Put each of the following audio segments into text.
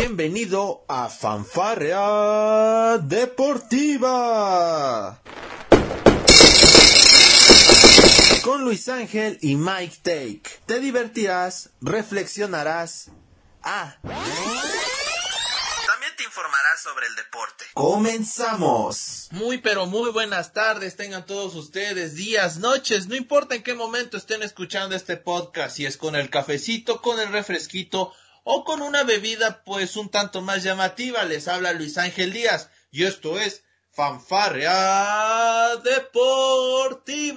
Bienvenido a Fanfarrea Deportiva. Con Luis Ángel y Mike Take. Te divertirás, reflexionarás. Ah. También te informarás sobre el deporte. Comenzamos. Muy pero muy buenas tardes tengan todos ustedes, días, noches, no importa en qué momento estén escuchando este podcast, si es con el cafecito, con el refresquito o con una bebida pues un tanto más llamativa, les habla Luis Ángel Díaz y esto es Fanfarrea Deportiva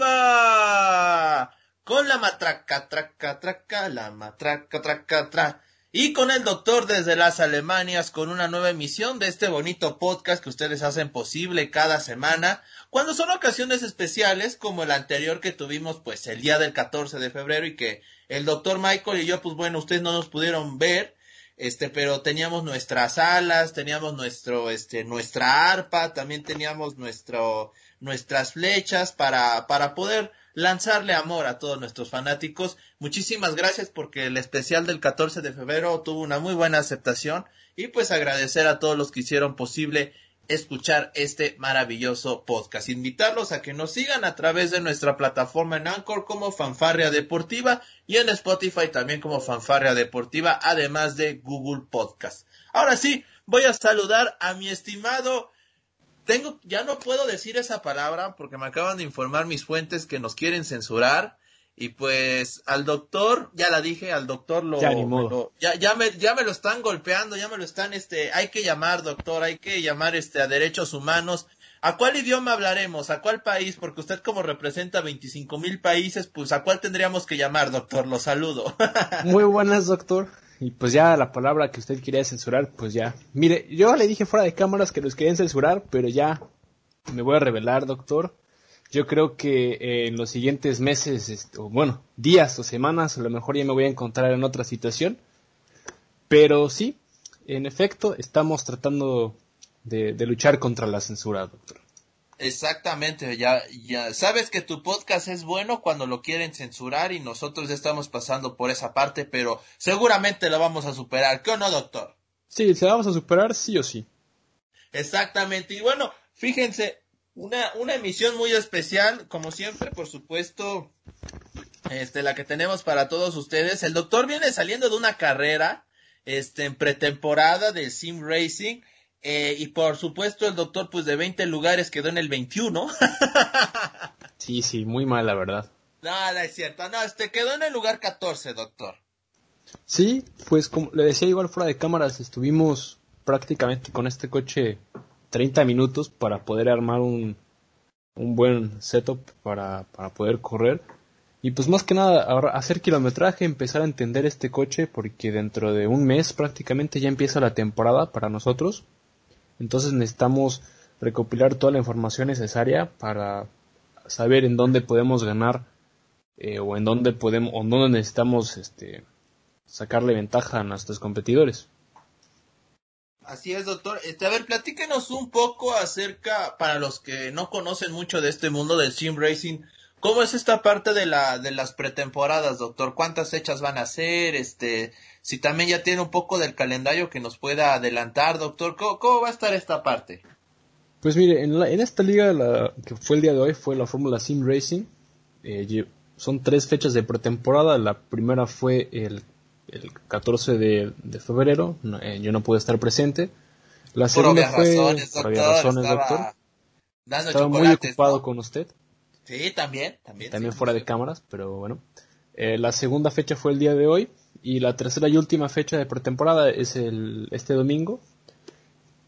con la matraca, traca, traca, la matraca, traca, tra. Y con el doctor desde las Alemanias con una nueva emisión de este bonito podcast que ustedes hacen posible cada semana, cuando son ocasiones especiales como el anterior que tuvimos pues el día del 14 de febrero y que el doctor Michael y yo pues bueno, ustedes no nos pudieron ver, este, pero teníamos nuestras alas, teníamos nuestro, este, nuestra arpa, también teníamos nuestro, nuestras flechas para, para poder lanzarle amor a todos nuestros fanáticos. Muchísimas gracias porque el especial del 14 de febrero tuvo una muy buena aceptación y pues agradecer a todos los que hicieron posible escuchar este maravilloso podcast. Invitarlos a que nos sigan a través de nuestra plataforma en Anchor como Fanfarria Deportiva y en Spotify también como Fanfarria Deportiva, además de Google Podcast. Ahora sí, voy a saludar a mi estimado tengo, ya no puedo decir esa palabra porque me acaban de informar mis fuentes que nos quieren censurar. Y pues al doctor, ya la dije, al doctor lo, Ya, me ni modo. lo- ya, ya me, ya me lo están golpeando, ya me lo están, este, hay que llamar doctor, hay que llamar este a derechos humanos. ¿A cuál idioma hablaremos? ¿A cuál país? Porque usted como representa 25 mil países, pues ¿a cuál tendríamos que llamar, doctor? Lo saludo. Muy buenas, doctor. Y pues ya la palabra que usted quería censurar, pues ya. Mire, yo le dije fuera de cámaras que los querían censurar, pero ya me voy a revelar, doctor. Yo creo que eh, en los siguientes meses, este, o bueno, días o semanas, a lo mejor ya me voy a encontrar en otra situación. Pero sí, en efecto, estamos tratando de, de luchar contra la censura, doctor. Exactamente, ya, ya sabes que tu podcast es bueno cuando lo quieren censurar y nosotros ya estamos pasando por esa parte, pero seguramente lo vamos a superar, ¿qué o no, doctor? Sí, se la vamos a superar sí o sí. Exactamente, y bueno, fíjense, una, una emisión muy especial, como siempre, por supuesto, este, la que tenemos para todos ustedes. El doctor viene saliendo de una carrera, este, en pretemporada del Sim Racing, eh, y por supuesto el doctor, pues de 20 lugares quedó en el 21. Sí, sí, muy mal, la verdad. No, no es cierto. No, este quedó en el lugar 14, doctor. Sí, pues como le decía igual fuera de cámaras, estuvimos prácticamente con este coche 30 minutos para poder armar un, un buen setup para, para poder correr. Y pues más que nada hacer kilometraje, empezar a entender este coche porque dentro de un mes prácticamente ya empieza la temporada para nosotros. Entonces necesitamos recopilar toda la información necesaria para saber en dónde podemos ganar eh, o en dónde podemos o en dónde necesitamos este sacarle ventaja a nuestros competidores. Así es, doctor. Este, a ver, platíquenos un poco acerca, para los que no conocen mucho de este mundo del sim racing, ¿cómo es esta parte de la de las pretemporadas, doctor? ¿Cuántas fechas van a ser? Este, si también ya tiene un poco del calendario que nos pueda adelantar, doctor, ¿cómo, va a estar esta parte? Pues mire, en, la- en esta liga la, que fue el día de hoy fue la Fórmula Sim Racing. Eh, son tres fechas de pretemporada. La primera fue el, el 14 de, de febrero. No, eh, yo no pude estar presente. La segunda fue razones, doctor. razones, estaba doctor. Estaba muy ocupado ¿no? con usted. Sí, también, también. también sí, fuera de cámaras, pero bueno. Eh, la segunda fecha fue el día de hoy y la tercera y última fecha de pretemporada es el este domingo.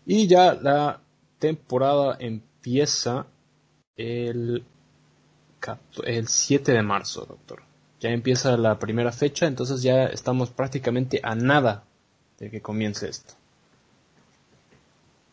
Y ya la temporada empieza el el 7 de marzo, doctor. Ya empieza la primera fecha, entonces ya estamos prácticamente a nada de que comience esto.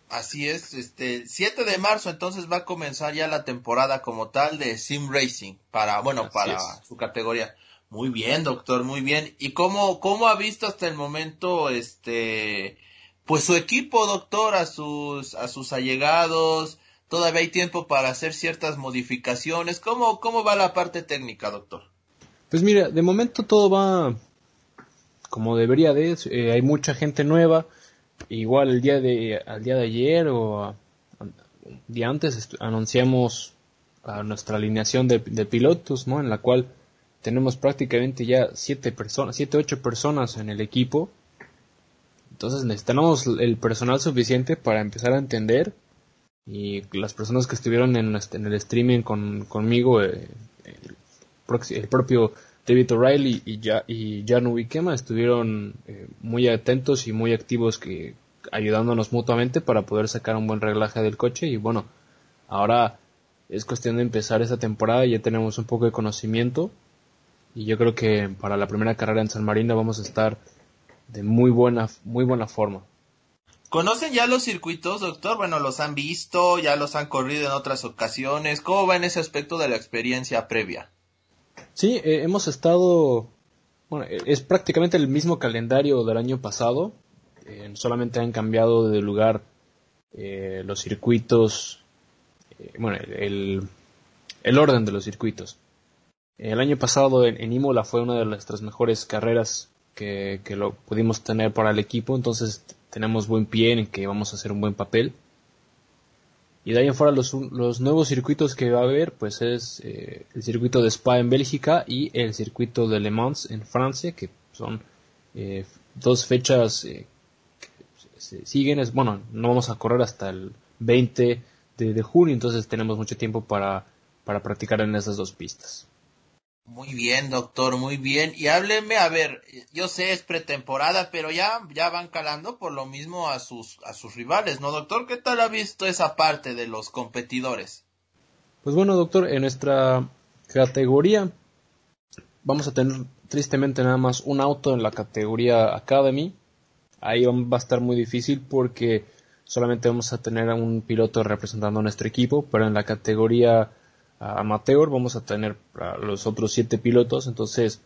Así es, este, 7 de marzo entonces va a comenzar ya la temporada como tal de Sim Racing para, bueno, Así para es. su categoría. Muy bien, doctor, muy bien. ¿Y cómo, cómo ha visto hasta el momento, este, pues su equipo, doctor, a sus, a sus allegados? Todavía hay tiempo para hacer ciertas modificaciones. ¿Cómo, cómo va la parte técnica, doctor? Pues mira, de momento todo va como debería de. eh, hay mucha gente nueva. igual el día de, al día de ayer o día antes anunciamos a nuestra alineación de, pilotos, ¿no? En la cual tenemos prácticamente ya siete personas, siete, ocho personas en el equipo. Entonces necesitamos el personal suficiente para empezar a entender y las personas que estuvieron en, en el streaming con, conmigo, eh, el, propio David O'Reilly y, y Jan Wikema estuvieron eh, muy atentos y muy activos que ayudándonos mutuamente para poder sacar un buen reglaje del coche y bueno, ahora es cuestión de empezar esta temporada, ya tenemos un poco de conocimiento y yo creo que para la primera carrera en San Marino vamos a estar de muy buena, muy buena forma. ¿Conocen ya los circuitos, doctor? Bueno, los han visto, ya los han corrido en otras ocasiones. ¿Cómo va en ese aspecto de la experiencia previa? Sí, eh, hemos estado, bueno, eh, es prácticamente el mismo calendario del año pasado. Eh, solamente han cambiado de lugar los circuitos, bueno, el, el, orden de los circuitos. El año pasado en, en, Imola fue una de nuestras mejores carreras que, que lo pudimos tener para el equipo, entonces tenemos buen pie en que vamos a hacer un buen papel. Y de ahí en fuera los, los nuevos circuitos que va a haber, pues es eh, el circuito de Spa en Bélgica y el circuito de Le Mans en Francia, que son eh, dos fechas eh, que se siguen. Es, bueno, no vamos a correr hasta el 20 de, de junio, entonces tenemos mucho tiempo para, para practicar en esas dos pistas. Muy bien, doctor, muy bien. Y hábleme, a ver, yo sé es pretemporada, pero ya, ya van calando por lo mismo a sus, a sus rivales, ¿no, doctor? ¿Qué tal ha visto esa parte de los competidores? Pues bueno, doctor, en nuestra categoría vamos a tener tristemente nada más un auto en la categoría Academy. Ahí va a estar muy difícil porque solamente vamos a tener a un piloto representando a nuestro equipo, pero en la categoría amateur, vamos a tener los otros siete pilotos, entonces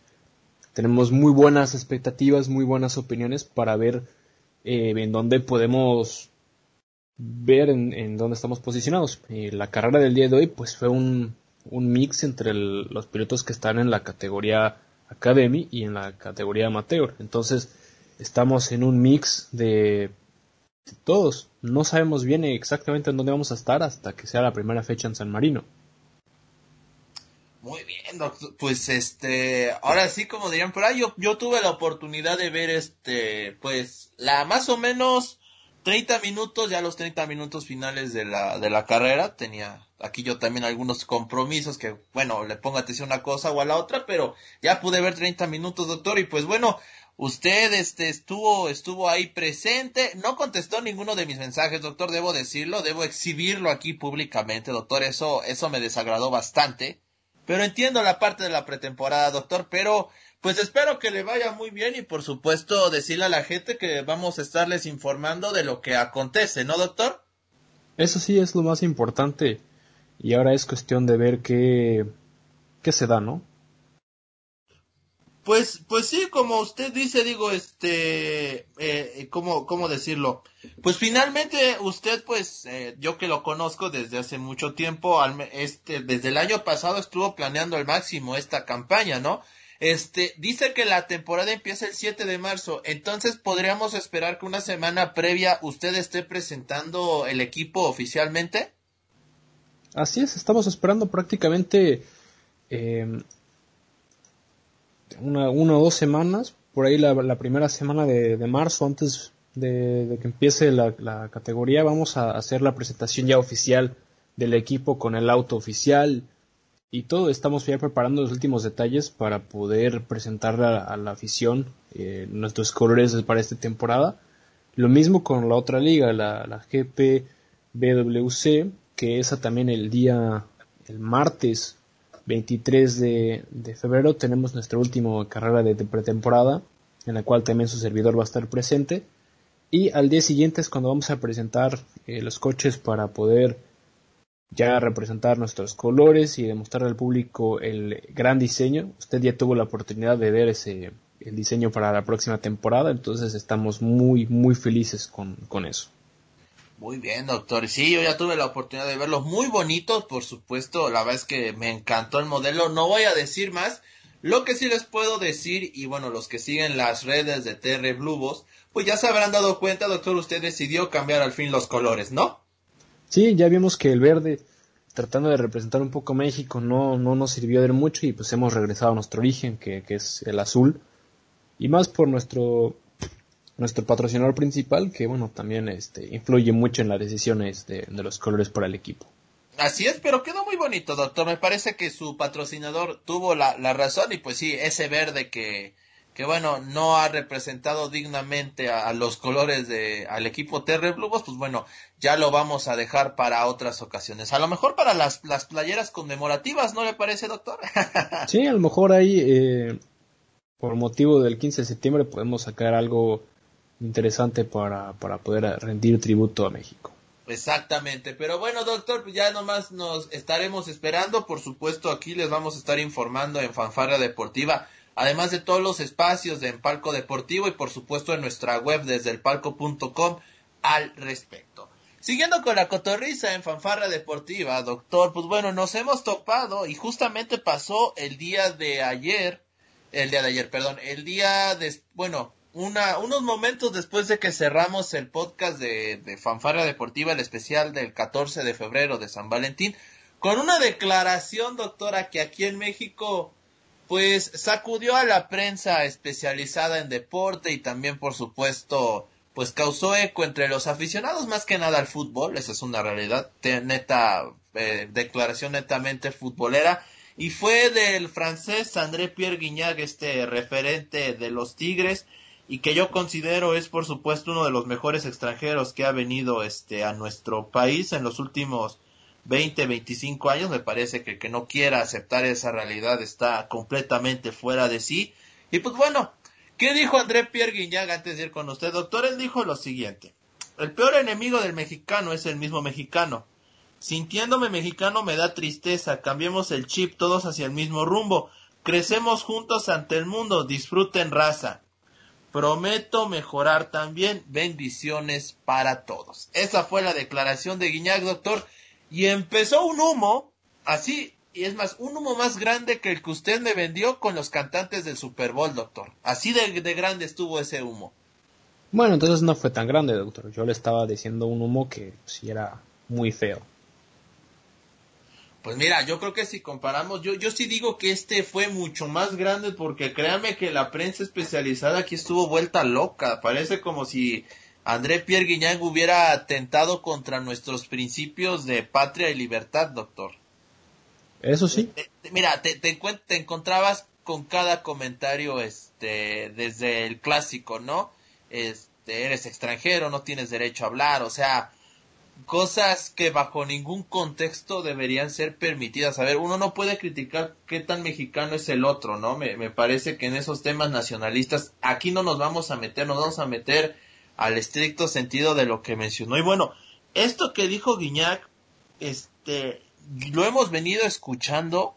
tenemos muy buenas expectativas, muy buenas opiniones para ver eh, en dónde podemos ver en, dónde estamos posicionados. la carrera del día de hoy pues fue un, un mix entre los pilotos que están en la categoría Academy y en la categoría Amateur. Entonces estamos en un mix de, de todos. No sabemos bien exactamente en dónde vamos a estar hasta que sea la primera fecha en San Marino. Muy bien, doctor. Pues este, ahora sí, como dirían por ahí, yo, yo tuve la oportunidad de ver este, pues, la más o menos 30 minutos, ya los 30 minutos finales de la, de la carrera. Tenía aquí yo también algunos compromisos que, bueno, le pongo atención a una cosa o a la otra, pero ya pude ver 30 minutos, doctor, y pues bueno, usted este estuvo estuvo ahí presente, no contestó ninguno de mis mensajes, doctor, debo decirlo, debo exhibirlo aquí públicamente, doctor, eso eso me desagradó bastante. Pero entiendo la parte de la pretemporada, doctor, pero pues espero que le vaya muy bien y por supuesto decirle a la gente que vamos a estarles informando de lo que acontece, ¿no, doctor? Eso sí es lo más importante y ahora es cuestión de ver qué, qué se da, ¿no? Pues, pues sí, como usted dice, digo, este, eh, eh ¿cómo, ¿cómo decirlo? Pues finalmente usted, pues, eh, yo que lo conozco desde hace mucho tiempo, este, desde el año pasado estuvo planeando al máximo esta campaña, ¿no? Este, dice que la temporada empieza el 7 de marzo, entonces podríamos esperar que una semana previa usted esté presentando el equipo oficialmente. Así es, estamos esperando prácticamente eh, una, una o dos semanas, por ahí la, primera semana de, marzo, antes de, que empiece la, categoría, vamos a hacer la presentación ya oficial del equipo con el auto oficial y todo. Estamos ya preparando los últimos detalles para poder presentar a, la afición eh, nuestros colores para esta temporada. Lo mismo con la otra liga, la, la GP BWC, que esa también el día, el martes 23 de, febrero tenemos nuestra última carrera de, pretemporada, en la cual también su servidor va a estar presente. Y al día siguiente es cuando vamos a presentar eh, los coches para poder ya representar nuestros colores y demostrar al público el gran diseño. Usted ya tuvo la oportunidad de ver ese el diseño para la próxima temporada, entonces estamos muy muy felices con, con eso. Muy bien, doctor. Sí, yo ya tuve la oportunidad de verlos muy bonitos, por supuesto. La verdad es que me encantó el modelo. No voy a decir más. Lo que sí les puedo decir, y bueno, los que siguen las redes de TR Blubos, pues ya se habrán dado cuenta, doctor, usted decidió cambiar al fin los colores, ¿no? Sí, ya vimos que el verde, tratando de representar un poco México, no, no nos sirvió de mucho y pues hemos regresado a nuestro origen, que, que es el azul. Y más por nuestro nuestro patrocinador principal, que bueno, también este, influye mucho en las decisiones de, los colores para el equipo. Así es, pero quedó muy bonito, doctor. Me parece que su patrocinador tuvo la, razón y pues sí, ese verde que, que bueno, no ha representado dignamente a, los colores de, al equipo Terre Blues, pues bueno, ya lo vamos a dejar para otras ocasiones. A lo mejor para las, las playeras conmemorativas, ¿no le parece, doctor? sí, a lo mejor ahí, eh, por motivo del 15 de septiembre, podemos sacar algo interesante para, para poder rendir tributo a México. Exactamente, pero bueno doctor, pues ya nomás nos estaremos esperando, por supuesto aquí les vamos a estar informando en Fanfarra Deportiva, además de todos los espacios de en Palco Deportivo y por supuesto en nuestra web desde el palco.com al respecto. Siguiendo con la cotorriza en Fanfarra Deportiva, doctor, pues bueno, nos hemos topado y justamente pasó el día de ayer, el día de ayer, perdón, el día de, bueno, una, unos momentos después de que cerramos el podcast de, de Fanfarra Deportiva, el especial del 14 de febrero de San Valentín, con una declaración, doctora, que aquí en México, pues sacudió a la prensa especializada en deporte y también, por supuesto, pues causó eco entre los aficionados más que nada al fútbol, esa es una realidad, neta, eh, declaración netamente futbolera, y fue del francés André Pierre Guignac, este referente de los Tigres, y que yo considero es por supuesto uno de los mejores extranjeros que ha venido este a nuestro país en los últimos 20, 25 años, me parece que que no quiera aceptar esa realidad está completamente fuera de sí. Y pues bueno, ¿qué dijo André Pierre Guignac antes de ir con usted? Doctor, él dijo lo siguiente. El peor enemigo del mexicano es el mismo mexicano. Sintiéndome mexicano me da tristeza. Cambiemos el chip todos hacia el mismo rumbo. Crecemos juntos ante el mundo. Disfruten raza. Prometo mejorar también. Bendiciones para todos. Esa fue la declaración de Guiñac, doctor. Y empezó un humo, así, y es más, un humo más grande que el que usted me vendió con los cantantes del Super Bowl, doctor. Así de, de grande estuvo ese humo. Bueno, entonces no fue tan grande, doctor. Yo le estaba diciendo un humo que sí era muy feo. Pues mira, yo creo que si comparamos, yo, yo sí digo que este fue mucho más grande porque créame que la prensa especializada aquí estuvo vuelta loca. Parece como si André Pierre Guignac hubiera atentado contra nuestros principios de patria y libertad, doctor. Eso sí. mira, te, te, te encontrabas con cada comentario, este, desde el clásico, ¿no? Este, eres extranjero, no tienes derecho a hablar, o sea, cosas que bajo ningún contexto deberían ser permitidas. A ver, uno no puede criticar qué tan mexicano es el otro, ¿no? Me, me parece que en esos temas nacionalistas aquí no nos vamos a meter, nos vamos a meter al estricto sentido de lo que mencionó. Y bueno, esto que dijo Guiñac, este, lo hemos venido escuchando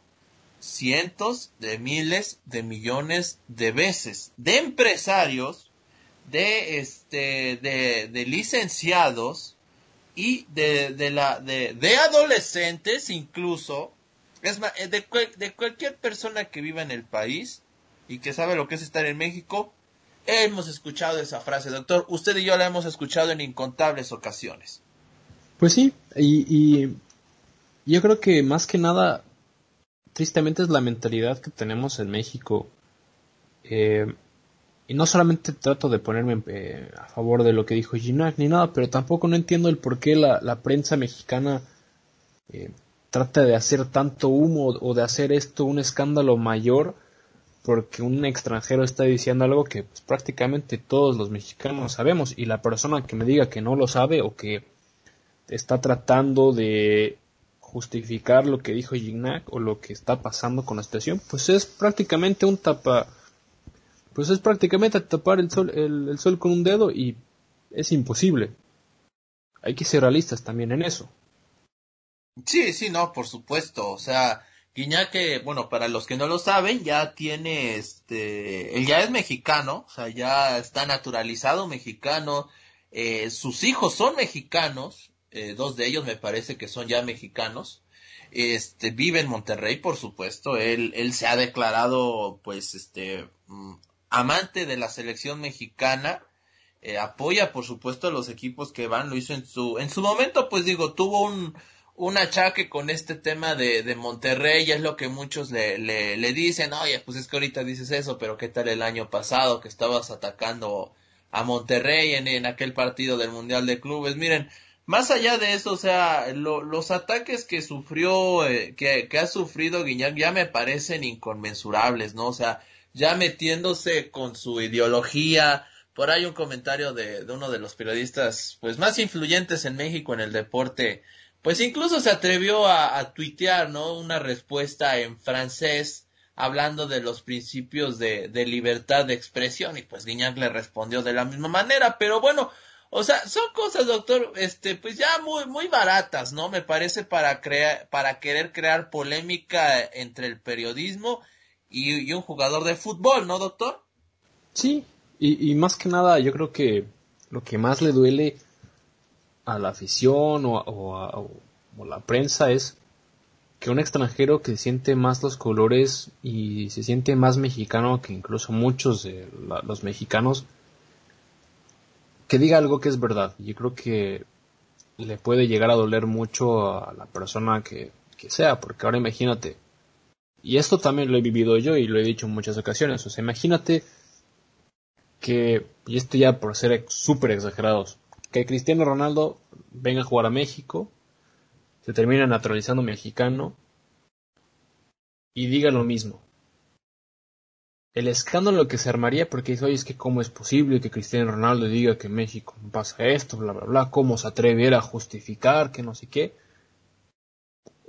cientos de miles de millones de veces de empresarios, de este, de, de licenciados, y de, de, la, de, de adolescentes incluso, es más, de, de cualquier persona que viva en el país y que sabe lo que es estar en México, hemos escuchado esa frase, doctor. Usted y yo la hemos escuchado en incontables ocasiones. Pues sí, y, y yo creo que más que nada, tristemente es la mentalidad que tenemos en México. Eh, y no solamente trato de ponerme eh, a favor de lo que dijo Ginac ni nada, pero tampoco no entiendo el por qué la, prensa mexicana eh, trata de hacer tanto humo o de hacer esto un escándalo mayor porque un extranjero está diciendo algo que pues, prácticamente todos los mexicanos sabemos. Y la persona que me diga que no lo sabe o que está tratando de justificar lo que dijo Gignac o lo que está pasando con la situación, pues es prácticamente un tapa pues es prácticamente tapar el sol, el, sol con un dedo y es imposible. Hay que ser realistas también en eso. Sí, sí, no, por supuesto. O sea, que bueno, para los que no lo saben, ya tiene este, él ya es mexicano, o sea, ya está naturalizado mexicano, eh, sus hijos son mexicanos, eh, dos de ellos me parece que son ya mexicanos, este, vive en Monterrey, por supuesto, él, él se ha declarado, pues, este, mm, amante de la selección mexicana, eh, apoya, por supuesto, a los equipos que van, lo hizo en su, en su momento, pues digo, tuvo un, un achaque con este tema de, de Monterrey, es lo que muchos le, le, le dicen, oye, pues es que ahorita dices eso, pero qué tal el año pasado que estabas atacando a Monterrey en, en aquel partido del Mundial de Clubes, miren, más allá de eso, o sea, los ataques que sufrió, eh, que, que, ha sufrido Guiñac ya me parecen inconmensurables, ¿no? O sea, ya metiéndose con su ideología. Por ahí un comentario de, de uno de los periodistas, pues más influyentes en México en el deporte, pues incluso se atrevió a, tuitear, ¿no? Una respuesta en francés hablando de los principios de, de libertad de expresión y pues Guiñac le respondió de la misma manera, pero bueno, o sea, son cosas, doctor, este, pues ya muy, muy baratas, ¿no? Me parece para crear, para querer crear polémica entre el periodismo y, un jugador de fútbol, ¿no, doctor? Sí, y, y, más que nada, yo creo que lo que más le duele a la afición o, o a la prensa es que un extranjero que siente más los colores y se siente más mexicano que incluso muchos de los mexicanos que diga algo que es verdad. Yo creo que le puede llegar a doler mucho a la persona que, sea, porque ahora imagínate, y esto también lo he vivido yo y lo he dicho en muchas ocasiones, o sea, imagínate que, y esto ya por ser súper exagerados, que Cristiano Ronaldo venga a jugar a México, se termina naturalizando mexicano y diga lo mismo el escándalo que se armaría porque dice, oye, es que cómo es posible que Cristiano Ronaldo diga que México no pasa esto, bla, bla, bla, cómo se atreve a justificar que no sé qué.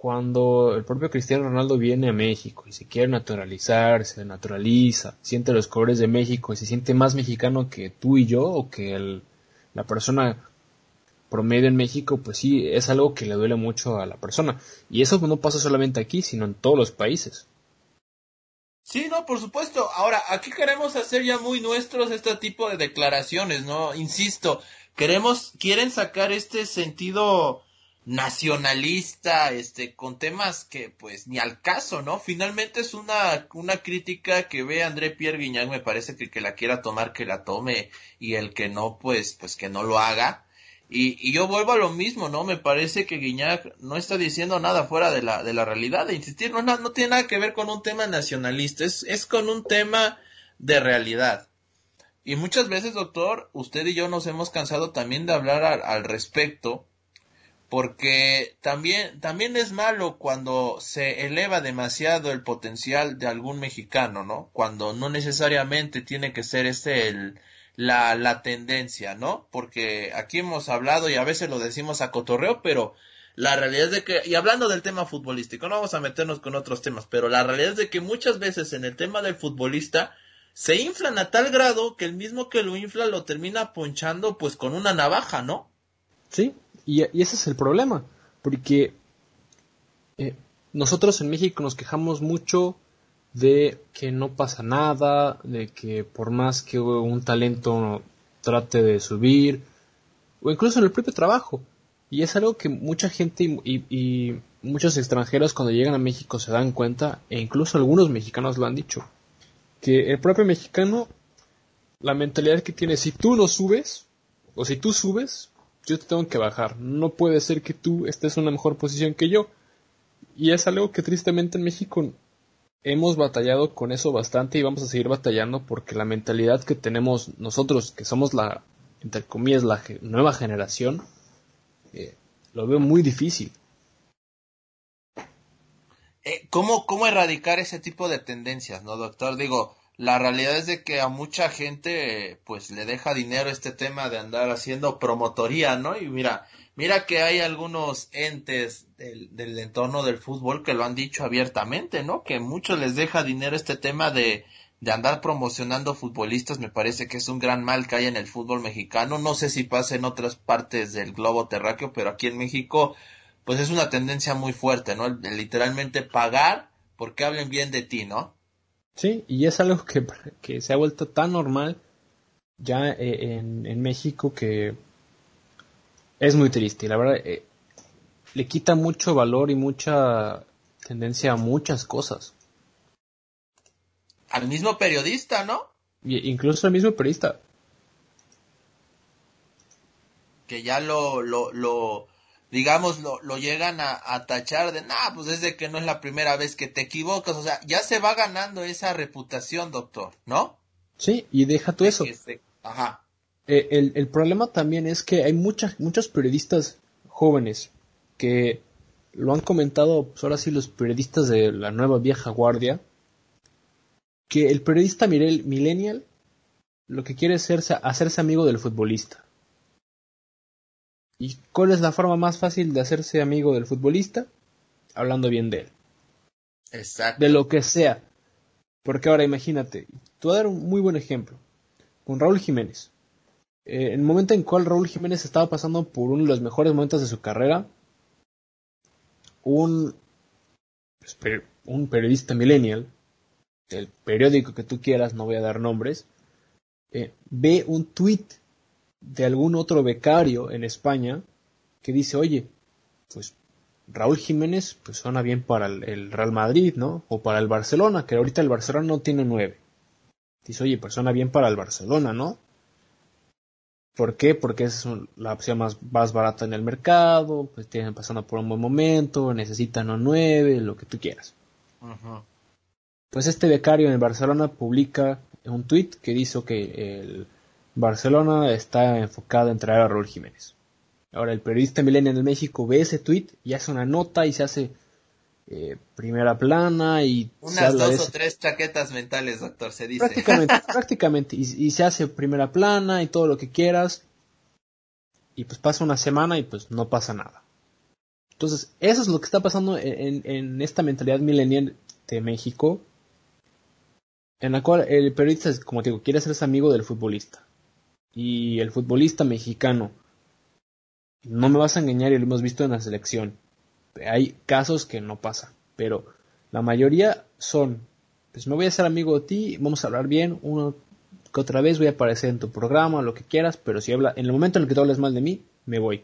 Cuando el propio Cristiano Ronaldo viene a México y se quiere naturalizar, se naturaliza, siente los colores de México y se siente más mexicano que tú y yo o que la persona promedio en México, pues sí, es algo que le duele mucho a la persona. Y eso no pasa solamente aquí, sino en todos los países. Sí, no, por supuesto. Ahora, aquí queremos hacer ya muy nuestros este tipo de declaraciones, ¿no? Insisto, queremos, quieren sacar este sentido nacionalista, este, con temas que pues ni al caso, ¿no? Finalmente es una, una crítica que ve André Pierre Guignac, me parece que que la quiera tomar, que la tome, y el que no, pues, pues que no lo haga. Y, y, yo vuelvo a lo mismo, ¿no? Me parece que Guiñac no está diciendo nada fuera de la, de la realidad. De insistir, no, no tiene nada que ver con un tema nacionalista, es, es con un tema de realidad. Y muchas veces, doctor, usted y yo nos hemos cansado también de hablar al respecto, porque también, también es malo cuando se eleva demasiado el potencial de algún mexicano, ¿no? Cuando no necesariamente tiene que ser este el, la, la tendencia, ¿no? Porque aquí hemos hablado y a veces lo decimos a cotorreo, pero la realidad es de que, y hablando del tema futbolístico, no vamos a meternos con otros temas, pero la realidad es de que muchas veces en el tema del futbolista se inflan a tal grado que el mismo que lo infla lo termina ponchando pues con una navaja, ¿no? Sí, y, ese es el problema, porque eh, nosotros en México nos quejamos mucho de que no pasa nada, de que por más que un talento trate de subir, o incluso en el propio trabajo. Y es algo que mucha gente y, muchos extranjeros cuando llegan a México se dan cuenta, e incluso algunos mexicanos lo han dicho, que el propio mexicano, la mentalidad que tiene, si tú no subes, o si tú subes, yo te tengo que bajar. No puede ser que tú estés en una mejor posición que yo. Y es algo que tristemente en México hemos batallado con eso bastante y vamos a seguir batallando porque la mentalidad que tenemos nosotros, que somos la, entre comillas, la nueva generación, eh, lo veo muy difícil. Eh, ¿cómo, ¿Cómo erradicar ese tipo de tendencias, no, doctor? Digo, la realidad es de que a mucha gente, pues, le deja dinero este tema de andar haciendo promotoría, ¿no? Y mira, Mira que hay algunos entes del, del, entorno del fútbol que lo han dicho abiertamente, ¿no? Que muchos les deja dinero este tema de, de andar promocionando futbolistas. Me parece que es un gran mal que hay en el fútbol mexicano. No sé si pasa en otras partes del globo terráqueo, pero aquí en México, pues es una tendencia muy fuerte, ¿no? De literalmente pagar porque hablen bien de ti, ¿no? Sí, y es algo que, que se ha vuelto tan normal ya eh, en, en México que es muy triste. La verdad, eh, le quita mucho valor y mucha tendencia a muchas cosas. Al mismo periodista, ¿no? Y incluso al mismo periodista. Que ya lo, lo, lo digamos, lo, lo llegan a, a tachar de, nah, pues es de que no es la primera vez que te equivocas. O sea, ya se va ganando esa reputación, doctor, ¿no? Sí, y deja tú eso. Ajá. Eh, el, el, problema también es que hay muchas, muchos periodistas jóvenes que lo han comentado, pues ahora sí, los periodistas de la nueva vieja guardia, que el periodista millennial lo que quiere es hacerse amigo del futbolista. ¿Y cuál es la forma más fácil de hacerse amigo del futbolista? Hablando bien de él. Exacto. De lo que sea. Porque ahora imagínate, te voy a dar un muy buen ejemplo. Con Raúl Jiménez. Eh, en el momento en cual Raúl Jiménez estaba pasando por uno de los mejores momentos de su carrera, un, un periodista millennial, el periódico que tú quieras, no voy a dar nombres, eh, ve un tweet de algún otro becario en España que dice, oye, pues Raúl Jiménez pues suena bien para el, Real Madrid, ¿no? O para el Barcelona, que ahorita el Barcelona no tiene nueve. Dice, oye, pues suena bien para el Barcelona, ¿no? ¿Por qué? Porque es la opción más, más barata en el mercado, pues tienen pasando por un buen momento, necesitan un nueve, lo que tú quieras. Pues este becario en Barcelona publica un tweet que dice que el Barcelona está enfocado en traer a Raúl Jiménez. Ahora el periodista Millennial de México ve ese tweet y hace una nota y se hace eh, primera plana y unas dos o tres chaquetas mentales, doctor, se dice. Prácticamente, prácticamente y, se hace primera plana y todo lo que quieras y pues pasa una semana y pues no pasa nada. Entonces eso es lo que está pasando en, en esta mentalidad millennial de México, en la cual el periodista, como te digo, quiere ser amigo del futbolista y el futbolista mexicano. No me vas a engañar y lo hemos visto en la selección hay casos que no pasa, pero la mayoría son, pues me voy a hacer amigo de ti, vamos a hablar bien, uno que otra vez voy a aparecer en tu programa, lo que quieras, pero si habla, en el momento en el que tú hablas mal de mí, me voy.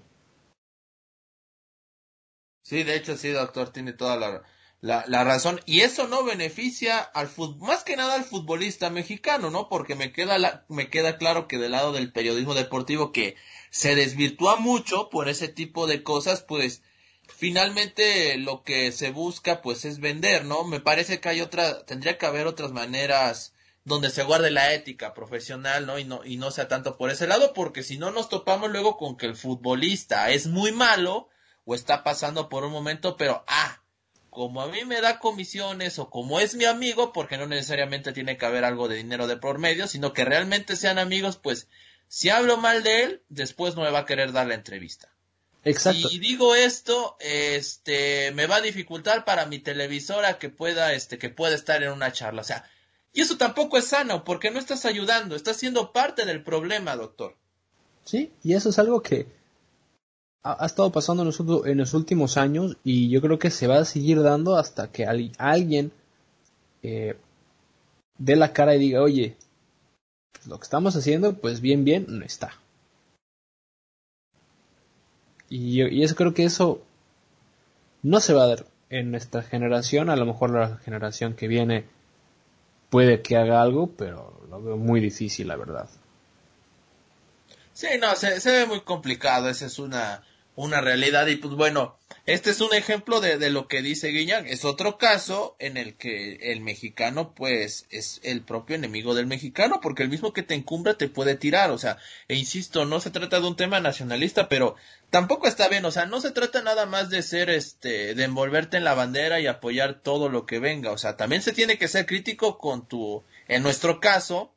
Sí, de hecho sí, doctor, tiene toda la, la, la razón. Y eso no beneficia al más que nada al futbolista mexicano, ¿no? Porque me queda, la, me queda claro que del lado del periodismo deportivo que se desvirtúa mucho por ese tipo de cosas, pues finalmente lo que se busca pues es vender, ¿no? Me parece que hay otra, tendría que haber otras maneras donde se guarde la ética profesional, ¿no? Y no, y no sea tanto por ese lado, porque si no nos topamos luego con que el futbolista es muy malo o está pasando por un momento, pero ah, como a mí me da comisiones o como es mi amigo, porque no necesariamente tiene que haber algo de dinero de por medio, sino que realmente sean amigos, pues si hablo mal de él, después no me va a querer dar la entrevista. Exacto. Si digo esto, este, me va a dificultar para mi televisora que pueda, este, que pueda estar en una charla. O sea, y eso tampoco es sano, porque no estás ayudando, estás siendo parte del problema, doctor. Sí, y eso es algo que ha, estado pasando en los, en los, últimos años y yo creo que se va a seguir dando hasta que alguien eh, dé la cara y diga, oye, lo que estamos haciendo, pues bien, bien, no está. Y, y eso creo que eso no se va a dar en esta generación. A lo mejor la generación que viene puede que haga algo, pero lo veo muy difícil, la verdad. Sí, no, se, se ve muy complicado. Esa es una, una realidad. Y pues bueno, este es un ejemplo de, de, lo que dice Guiñac. Es otro caso en el que el mexicano, pues, es el propio enemigo del mexicano, porque el mismo que te encumbra te puede tirar. O sea, e insisto, no se trata de un tema nacionalista, pero tampoco está bien. O sea, no se trata nada más de ser, este, de envolverte en la bandera y apoyar todo lo que venga. O sea, también se tiene que ser crítico con tu, en nuestro caso,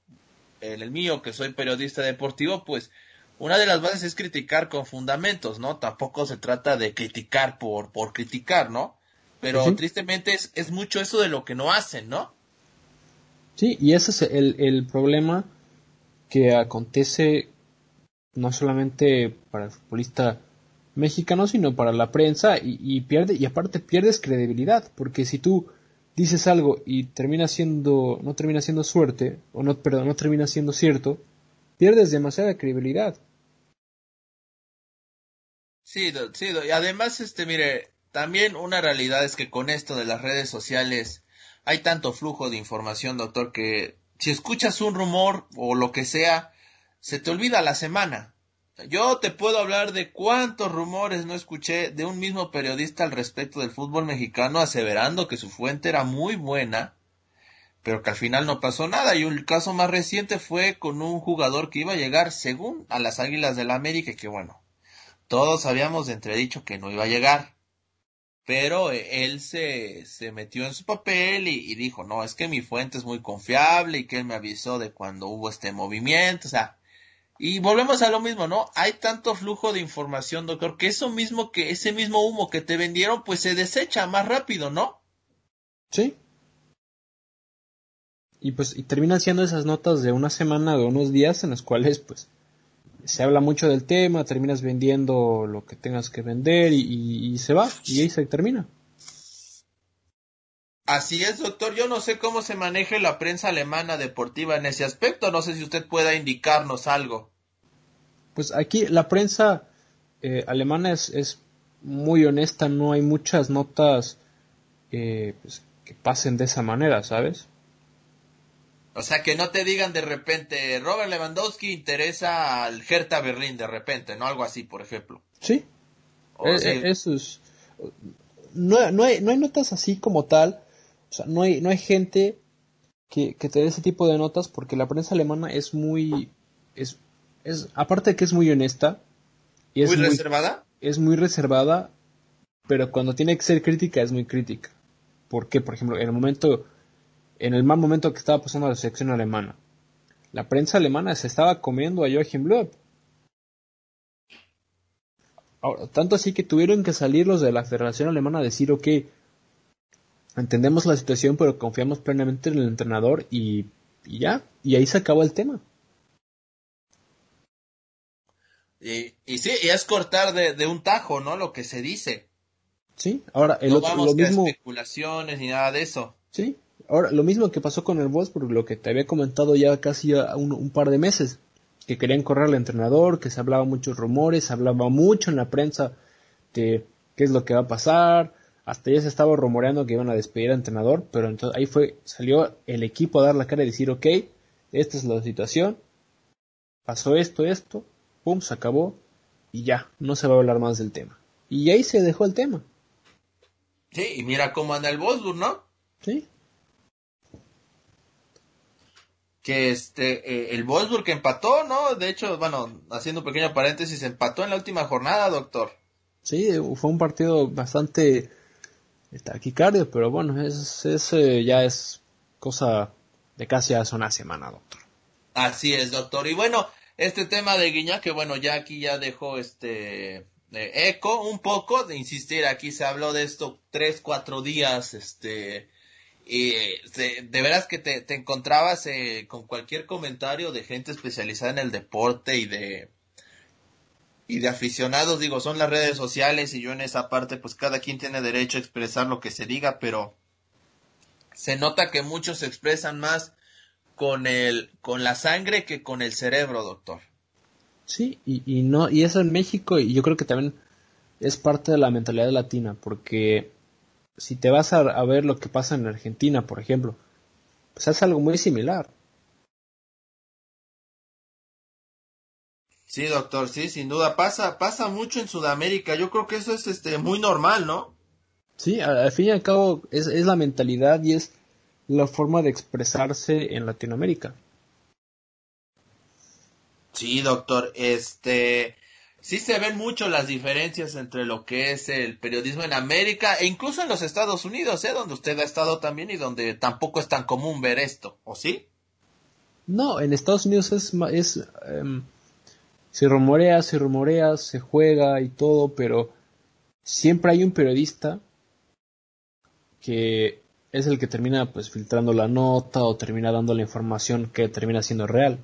en el mío, que soy periodista deportivo, pues, una de las bases es criticar con fundamentos, ¿no? Tampoco se trata de criticar por, por criticar, ¿no? Pero tristemente es, es mucho eso de lo que no hacen, ¿no? Sí, y ese es el, el problema que acontece no solamente para el futbolista mexicano, sino para la prensa y, y, pierde, y aparte pierdes credibilidad, porque si tú dices algo y termina siendo, no termina siendo suerte, o no, perdón, no termina siendo cierto, pierdes demasiada credibilidad. Sí, sí, y además, este, mire, también una realidad es que con esto de las redes sociales hay tanto flujo de información, doctor, que si escuchas un rumor o lo que sea, se te olvida la semana. Yo te puedo hablar de cuántos rumores no escuché de un mismo periodista al respecto del fútbol mexicano aseverando que su fuente era muy buena, pero que al final no pasó nada. Y el caso más reciente fue con un jugador que iba a llegar según a las Águilas del la América, que bueno, todos habíamos de entredicho que no iba a llegar. Pero eh, él se, se metió en su papel y, dijo, no, es que mi fuente es muy confiable y que él me avisó de cuando hubo este movimiento, o sea, y volvemos a lo mismo, ¿no? Hay tanto flujo de información, doctor, que eso mismo que ese mismo humo que te vendieron, pues se desecha más rápido, ¿no? Sí. Y pues y terminan siendo esas notas de una semana, de unos días en las cuales pues se habla mucho del tema, terminas vendiendo lo que tengas que vender y, y se va y ahí se termina. Así es, doctor. Yo no sé cómo se maneja la prensa alemana deportiva en ese aspecto. No sé si usted pueda indicarnos algo. Pues aquí la prensa eh, alemana es, es, muy honesta. No hay muchas notas eh, pues, que pasen de esa manera, ¿sabes? O sea, que no te digan de repente, Robert Lewandowski interesa al Hertha Berlín de repente, ¿no? Algo así, por ejemplo. Sí. Eh, eso es... No, no, hay, no hay notas así como tal o sea, no hay, no hay gente que, que te dé ese tipo de notas porque la prensa alemana es muy, es, es aparte de que es muy honesta. Y es ¿Muy, reservada? Es muy reservada, pero cuando tiene que ser crítica es muy crítica. ¿Por qué? Por ejemplo, en el momento, en el mal momento que estaba pasando la selección alemana, la prensa alemana se estaba comiendo a Joachim Löw. tanto así que tuvieron que salir los de la Federación Alemana a decir, ok, entendemos la situación, pero confiamos plenamente en el entrenador y, ya, y ahí se acabó el tema. Y, y sí, y es cortar de, un tajo, ¿no? Lo que se dice. Sí, ahora el no otro, vamos lo mismo. especulaciones ni nada de eso. Sí, ahora lo mismo que pasó con el Wolfsburg, lo que te había comentado ya casi un, un par de meses, que querían correr al entrenador, que se hablaba muchos rumores, se hablaba mucho en la prensa de qué es lo que va a pasar, hasta ya se estaba rumoreando que iban a despedir al entrenador, pero entonces ahí fue, salió el equipo a dar la cara y decir, ok, esta es la situación, pasó esto, esto, pum, se acabó y ya, no se va a hablar más del tema. Y ahí se dejó el tema. Sí, y mira cómo anda el Wolfsburg, ¿no? Sí. Que este, eh, el Wolfsburg que empató, ¿no? De hecho, bueno, haciendo un pequeño paréntesis, empató en la última jornada, doctor. Sí, fue un partido bastante taquicardia, pero bueno, es, eh, ya es cosa de casi hace una semana, doctor. Así es, doctor. Y bueno, este tema de Guiña, que bueno, ya aquí ya dejó este eco un poco, de insistir, aquí se habló de esto tres, cuatro días, este, y de, de veras que te, te encontrabas eh, con cualquier comentario de gente especializada en el deporte y de y de aficionados, digo, son las redes sociales y yo en esa parte, pues cada quien tiene derecho a expresar lo que se diga, pero se nota que muchos se expresan más con el, con la sangre que con el cerebro, doctor. Sí, y, y no, y eso en México, y yo creo que también es parte de la mentalidad latina, porque si te vas a, a ver lo que pasa en Argentina, por ejemplo, pues es algo muy similar. Sí, doctor, sí, sin duda pasa, pasa mucho en Sudamérica. Yo creo que eso es este muy normal, ¿no? Sí, al, fin y al cabo es, es la mentalidad y es la forma de expresarse en Latinoamérica. Sí, doctor, este sí se ven mucho las diferencias entre lo que es el periodismo en América e incluso en los Estados Unidos, ¿eh? donde usted ha estado también y donde tampoco es tan común ver esto, ¿o sí? No, en Estados Unidos es, es em, se rumorea, se rumorea, se juega y todo, pero siempre hay un periodista que es el que termina pues filtrando la nota o termina dando la información que termina siendo real.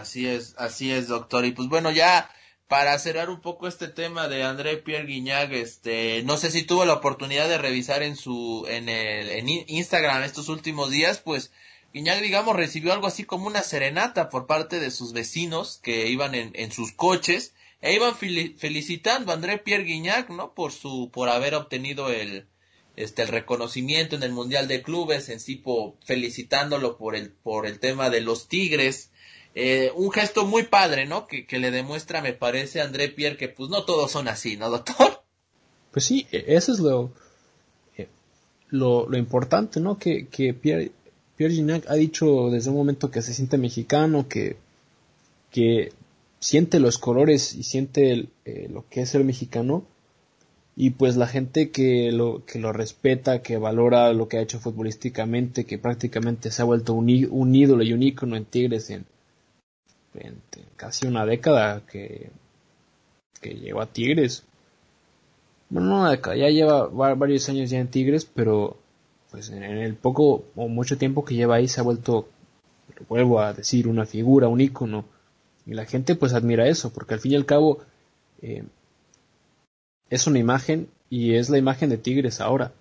Así es, así es, doctor. Y pues bueno, ya para cerrar un poco este tema de André Pierre Guiñag, este, no sé si tuvo la oportunidad de revisar en su, en el, en Instagram estos últimos días, pues Guiñac, digamos, recibió algo así como una serenata por parte de sus vecinos que iban en, en sus coches e iban felicitando a André Pierre Guignac, ¿no? Por su, por haber obtenido el, este, el reconocimiento en el Mundial de Clubes, en sí, felicitándolo por el, por el tema de los Tigres. Eh, un gesto muy padre, ¿no? Que, que le demuestra, me parece, a André Pierre que pues no todos son así, ¿no, doctor? Pues sí, e, eso es lo, eh, lo, lo importante, ¿no? Que, que Pierre, Pierre Gignac ha dicho desde un momento que se siente mexicano, que, que siente los colores y siente eh, lo que es ser mexicano y pues la gente que lo, que lo respeta, que valora lo que ha hecho futbolísticamente, que prácticamente se ha vuelto un, un ídolo y un ícono en Tigres en, en, casi una década que, que llegó a Tigres. Bueno, no ya lleva varios años ya en Tigres, pero pues en el poco o mucho tiempo que lleva ahí se ha vuelto, vuelvo a decir, una figura, un ícono. Y la gente pues admira eso, porque al fin y al cabo eh, es una imagen y es la imagen de Tigres ahora.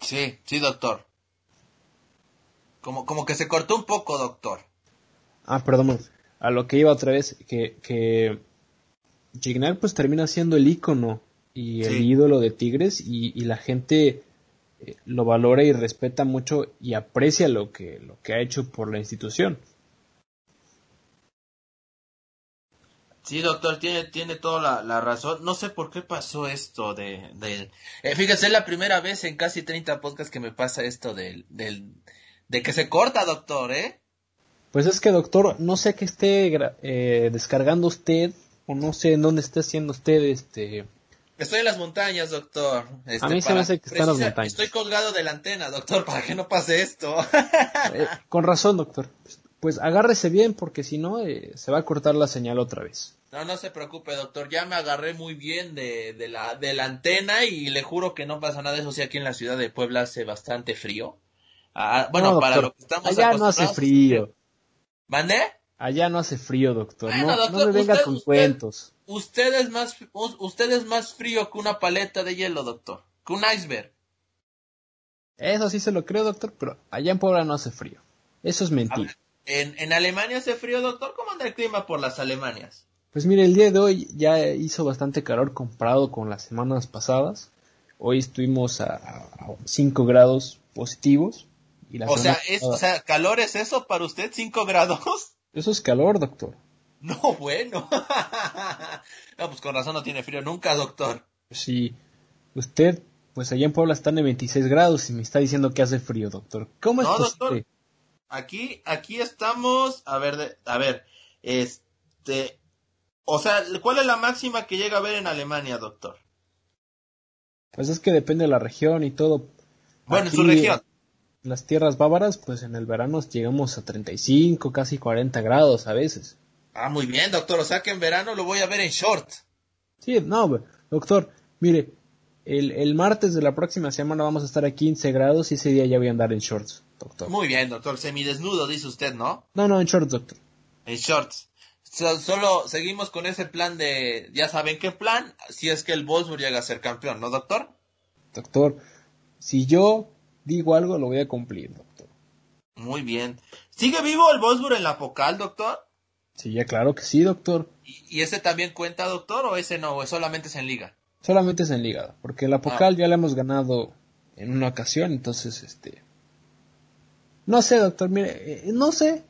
Sí, sí, doctor. Como, como que se cortó un poco, doctor. Ah, perdón. A lo que iba otra vez, que, que Gignac pues termina siendo el ícono y el ídolo de Tigres y, y la gente eh, lo valora y respeta mucho y aprecia lo que, lo que ha hecho por la institución. Sí, doctor, tiene, tiene toda la, razón. No sé por qué pasó esto de... de eh, fíjese, es la primera vez en casi 30 podcasts que me pasa esto del, del, de que se corta, doctor, ¿eh? Pues es que, doctor, no sé qué esté eh, descargando usted o no sé en dónde esté haciendo usted este... Estoy en las montañas, doctor. a mí se me hace que está en las montañas. Estoy colgado de la antena, doctor, para que no pase esto. Eh, con razón, doctor. Pues agárrese bien porque si no eh, se va a cortar la señal otra vez. No, no se preocupe, doctor. Ya me agarré muy bien de, de, la, de la antena y le juro que no pasa nada. Eso sí, aquí en la ciudad de Puebla hace bastante frío. Ah, bueno, para lo que estamos Allá no hace frío. ¿Mande? Allá no hace frío, doctor. no, no me venga con cuentos. Usted es, más, usted es más frío que una paleta de hielo, doctor. Que un iceberg. Eso sí se lo creo, doctor, pero allá en Puebla no hace frío. Eso es mentira. ¿En, en Alemania hace frío, doctor? ¿Cómo anda el clima por las Alemanias? Pues mire, el día de hoy ya hizo bastante calor comparado con las semanas pasadas. Hoy estuvimos a, 5 grados positivos. Y la o, sea, o sea, ¿calor es eso para usted? ¿5 grados? Eso es calor, doctor. No, bueno. no, pues con razón no tiene frío nunca, doctor. Sí. Usted, pues allá en Puebla están en 26 grados y me está diciendo que hace frío, doctor. ¿Cómo es no, Doctor, aquí, aquí estamos, a ver, a ver, este, o sea, ¿cuál es la máxima que llega a ver en Alemania, doctor? Pues es que depende de la región y todo. Bueno, en su región. Las tierras bávaras, pues en el verano llegamos a 35, casi 40 grados a veces. Ah, muy bien, doctor. O sea que en verano lo voy a ver en short. Sí, no, doctor. Mire, el, el martes de la próxima semana vamos a estar a 15 grados y ese día ya voy a andar en shorts, doctor. Muy bien, doctor. Semidesnudo, dice usted, ¿no? No, no, en shorts, doctor. En shorts solo seguimos con ese plan de, ya saben qué plan, si es que el Wolfsburg llega a ser campeón, ¿no, doctor? Doctor, si yo digo algo, lo voy a cumplir, doctor. Muy bien. ¿Sigue vivo el Wolfsburg en la Pocal, doctor? Sí, ya claro que sí, doctor. ¿Y, ese también cuenta, doctor, o ese no, o solamente es en liga? Solamente es en liga, porque la Pocal ah. ya la hemos ganado en una ocasión, entonces, este... No sé, doctor, mire, eh, no sé,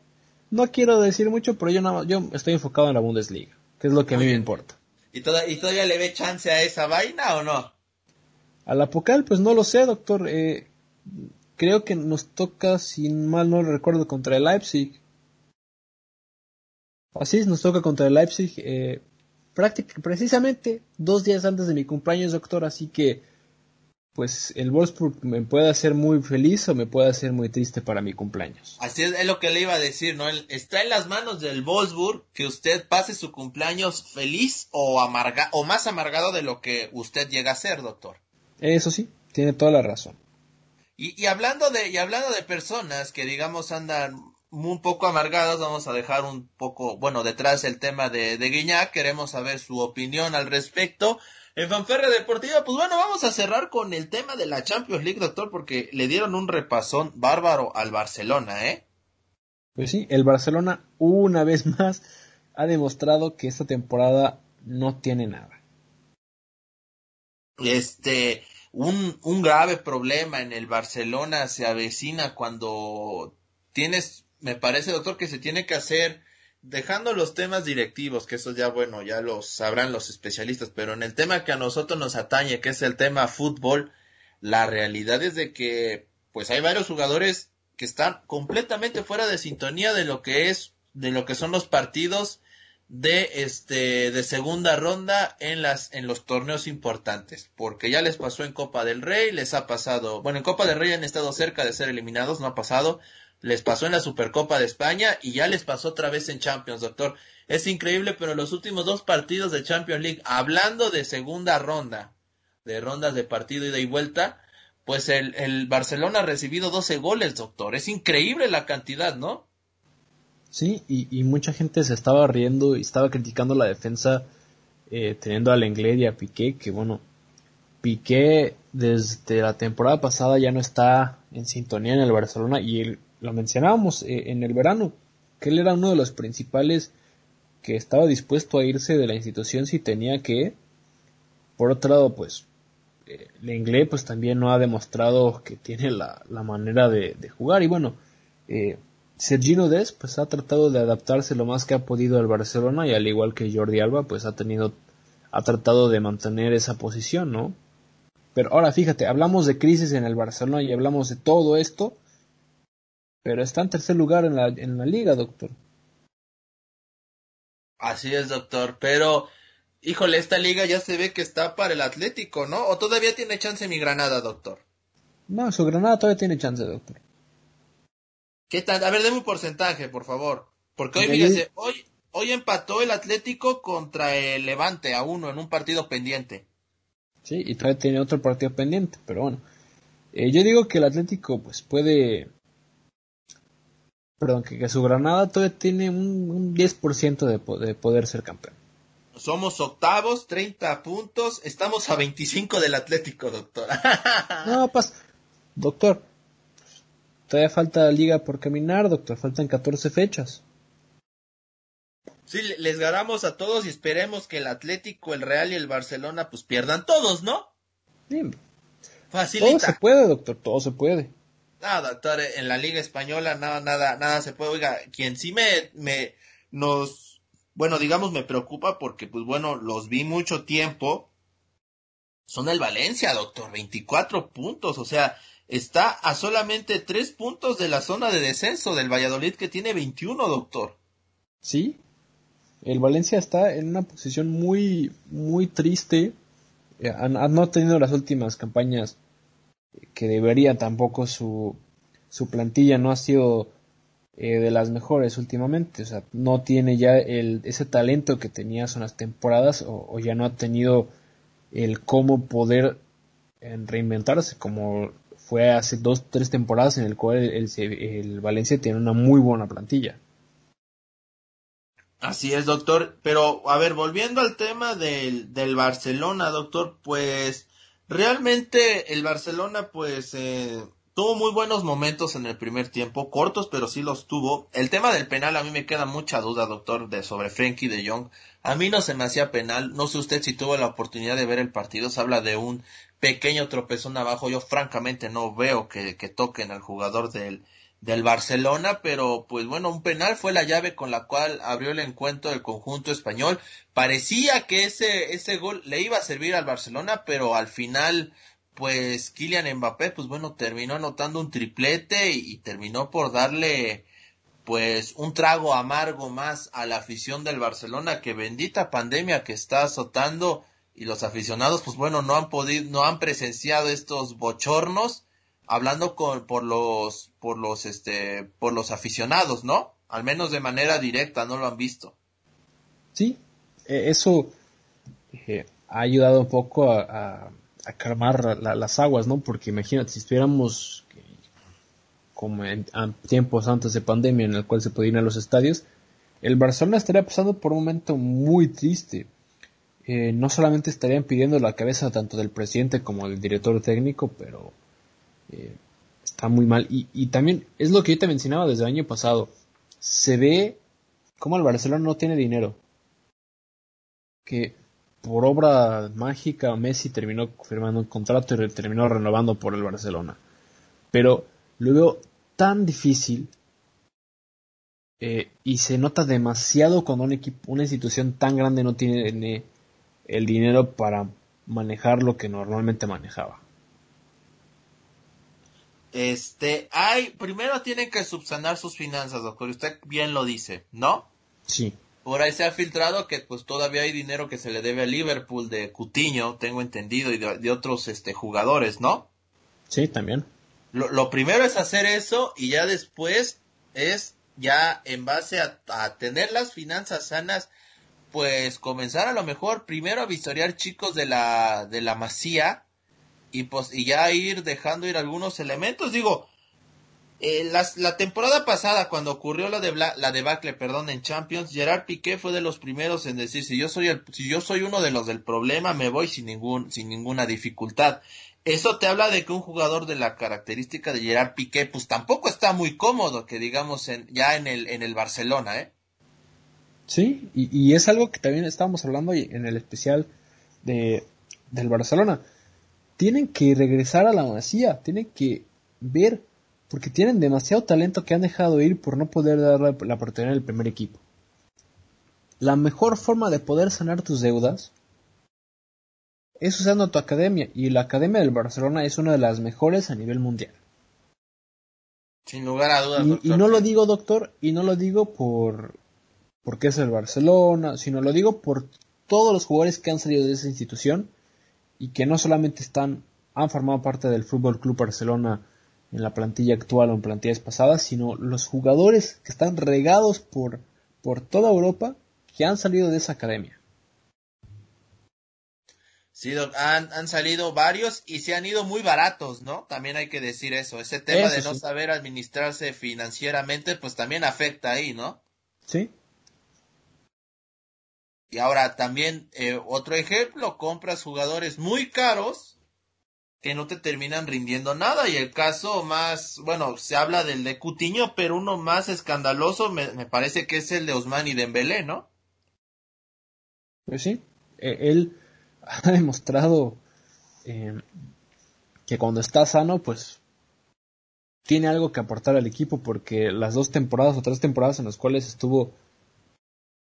no quiero decir mucho, pero yo, no, yo estoy enfocado en la Bundesliga, que es lo que a mí me importa. ¿Y, todavía le ve chance a esa vaina o no? A la Pocal, pues no lo sé, doctor. Eh, creo que nos toca, si mal no recuerdo, contra el Leipzig. Así es, nos toca contra el Leipzig. Eh, precisamente dos días antes de mi cumpleaños, doctor. Así que pues el Wolfsburg me puede hacer muy feliz o me puede hacer muy triste para mi cumpleaños. Así es, lo que le iba a decir, ¿no? Está en las manos del Wolfsburg que usted pase su cumpleaños feliz o, amarga o más amargado de lo que usted llega a ser, doctor. Eso sí, tiene toda la razón. Y, hablando de y hablando de personas que digamos andan un poco amargadas, vamos a dejar un poco, bueno, detrás el tema de, de Guiñac, queremos saber su opinión al respecto. En Fanferre Deportiva, pues bueno, vamos a cerrar con el tema de la Champions League, doctor, porque le dieron un repasón bárbaro al Barcelona, ¿eh? Pues sí, el Barcelona una vez más ha demostrado que esta temporada no tiene nada. Este, un, un grave problema en el Barcelona se avecina cuando tienes, me parece, doctor, que se tiene que hacer dejando los temas directivos, que eso ya, bueno, ya los sabrán los especialistas, pero en el tema que a nosotros nos atañe, que es el tema fútbol, la realidad es de que, pues hay varios jugadores que están completamente fuera de sintonía de lo que es, de lo que son los partidos de este de segunda ronda en las en los torneos importantes porque ya les pasó en Copa del Rey les ha pasado bueno en Copa del Rey han estado cerca de ser eliminados no ha pasado les pasó en la Supercopa de España y ya les pasó otra vez en Champions, doctor. Es increíble, pero los últimos dos partidos de Champions League, hablando de segunda ronda, de rondas de partido ida y vuelta, pues el, el Barcelona ha recibido 12 goles, doctor. Es increíble la cantidad, ¿no? Sí, y, y mucha gente se estaba riendo y estaba criticando la defensa eh, teniendo al Lenglet y a Piqué, que bueno, Piqué desde la temporada pasada ya no está en sintonía en el Barcelona y lo mencionábamos eh, en el verano, que él era uno de los principales que estaba dispuesto a irse de la institución si tenía que. Por otro lado, pues, eh, Lenglet pues también no ha demostrado que tiene la, manera de, jugar. Y bueno, eh, Sergino Des pues ha tratado de adaptarse lo más que ha podido al Barcelona y al igual que Jordi Alba pues ha tenido, ha tratado de mantener esa posición, ¿no? Pero ahora fíjate, hablamos de crisis en el Barcelona y hablamos de todo esto pero está en tercer lugar en la, en la liga, doctor. Así es, doctor. Pero, híjole, esta liga ya se ve que está para el Atlético, ¿no? ¿O todavía tiene chance mi Granada, doctor? No, su Granada todavía tiene chance, doctor. ¿Qué tal? A ver, deme un porcentaje, por favor. Porque hoy, fíjese, hoy, hoy empató el Atlético contra el Levante a uno en un partido pendiente. Sí, y todavía tiene otro partido pendiente, pero bueno. Eh, yo digo que el Atlético pues puede perdón, que, su Granada todavía tiene un, 10% de, de poder ser campeón. Somos octavos, 30 puntos, estamos a 25 del Atlético, doctor. no, pues, doctor, todavía falta liga por caminar, doctor, faltan 14 fechas. Sí, les ganamos a todos y esperemos que el Atlético, el Real y el Barcelona pues pierdan todos, ¿no? Facilita. Todo se puede, doctor, todo se puede. Nada, doctor, en la Liga Española nada, nada, nada se puede. Oiga, quien sí me, me, nos, bueno, digamos, me preocupa porque, pues bueno, los vi mucho tiempo. Son el Valencia, doctor, 24 puntos, o sea, está a solamente 3 puntos de la zona de descenso del Valladolid que tiene 21, doctor. Sí, el Valencia está en una posición muy, muy triste. Eh, no ha tenido las últimas campañas que debería tampoco su, su plantilla no ha sido eh, de las mejores últimamente, o sea, no tiene ya el, ese talento que tenía en las temporadas o, ya no ha tenido el cómo poder reinventarse como fue hace dos, tres temporadas en el cual el, el, Valencia tiene una muy buena plantilla. Así es, doctor. Pero, a ver, volviendo al tema del, del Barcelona, doctor, pues Realmente el Barcelona pues eh, tuvo muy buenos momentos en el primer tiempo, cortos pero sí los tuvo. El tema del penal a mí me queda mucha duda, doctor, de sobre Frenkie de Jong. A mí no se me hacía penal, no sé usted si tuvo la oportunidad de ver el partido, se habla de un pequeño tropezón abajo, yo francamente no veo que, que toquen al jugador del, del Barcelona, pero pues bueno, un penal fue la llave con la cual abrió el encuentro del conjunto español. Parecía que ese, ese gol le iba a servir al Barcelona, pero al final, pues Kylian Mbappé, pues bueno, terminó anotando un triplete y, terminó por darle pues un trago amargo más a la afición del Barcelona, que bendita pandemia que está azotando y los aficionados, pues bueno, no han podido, no han presenciado estos bochornos hablando con, por los, por los, este, por los aficionados, ¿no? Al menos de manera directa, no lo han visto. Sí, e, eso eh, ha ayudado un poco a, calmar las aguas, ¿no? Porque imagínate, si estuviéramos como en, tiempos antes de pandemia en el cual se podían ir a los estadios, el Barcelona estaría pasando por un momento muy triste. No solamente estarían pidiendo la cabeza tanto del presidente como del director técnico, pero eh, está muy mal. Y, y, también es lo que yo te mencionaba desde el año pasado. Se ve como el Barcelona no tiene dinero. Que por obra mágica Messi terminó firmando un contrato y terminó renovando por el Barcelona. Pero lo veo tan difícil eh, y se nota demasiado cuando un equipo, una institución tan grande no tiene el dinero para manejar lo que normalmente manejaba. Este, hay, primero tienen que subsanar sus finanzas, doctor. Usted bien lo dice, ¿no? Sí. Por ahí se ha filtrado que pues todavía hay dinero que se le debe a Liverpool de Cutiño, tengo entendido, y de, otros este jugadores, ¿no? Sí, también. Lo, lo, primero es hacer eso y ya después es ya en base a, a tener las finanzas sanas pues comenzar a lo mejor primero a vistoriar chicos de la, de la masía y pues y ya ir dejando ir algunos elementos. Digo, eh, la temporada pasada cuando ocurrió la de la debacle, perdón, en Champions, Gerard Piqué fue de los primeros en decir si yo soy el, si yo soy uno de los del problema me voy sin ningún sin ninguna dificultad. Eso te habla de que un jugador de la característica de Gerard Piqué pues tampoco está muy cómodo que digamos en, ya en el en el Barcelona, ¿eh? Sí, y, es algo que también estábamos hablando en el especial de, del Barcelona. Tienen que regresar a la Masía, tienen que ver, porque tienen demasiado talento que han dejado ir por no poder dar la, la oportunidad el primer equipo. La mejor forma de poder sanar tus deudas es usando tu academia, y la academia del Barcelona es una de las mejores a nivel mundial. Sin lugar a dudas. y no lo digo, doctor, y no lo digo por, porque es el Barcelona, sino lo digo por todos los jugadores que han salido de esa institución y que no solamente están han formado parte del Fútbol Club Barcelona en la plantilla actual o en plantillas pasadas, sino los jugadores que están regados por por toda Europa que han salido de esa academia. Sí, han, han salido varios y se han ido muy baratos, ¿no? También hay que decir eso. Ese tema de no saber administrarse financieramente, pues también afecta ahí, ¿no? Sí, y ahora también eh, otro ejemplo, compras jugadores muy caros que no te terminan rindiendo nada. Y el caso más, bueno, se habla del de Cutiño, pero uno más escandaloso me, parece que es el de Osman y Dembélé, ¿no? Pues sí, e, él ha demostrado em, que cuando está sano, pues tiene algo que aportar al equipo porque las dos temporadas o tres temporadas en las cuales estuvo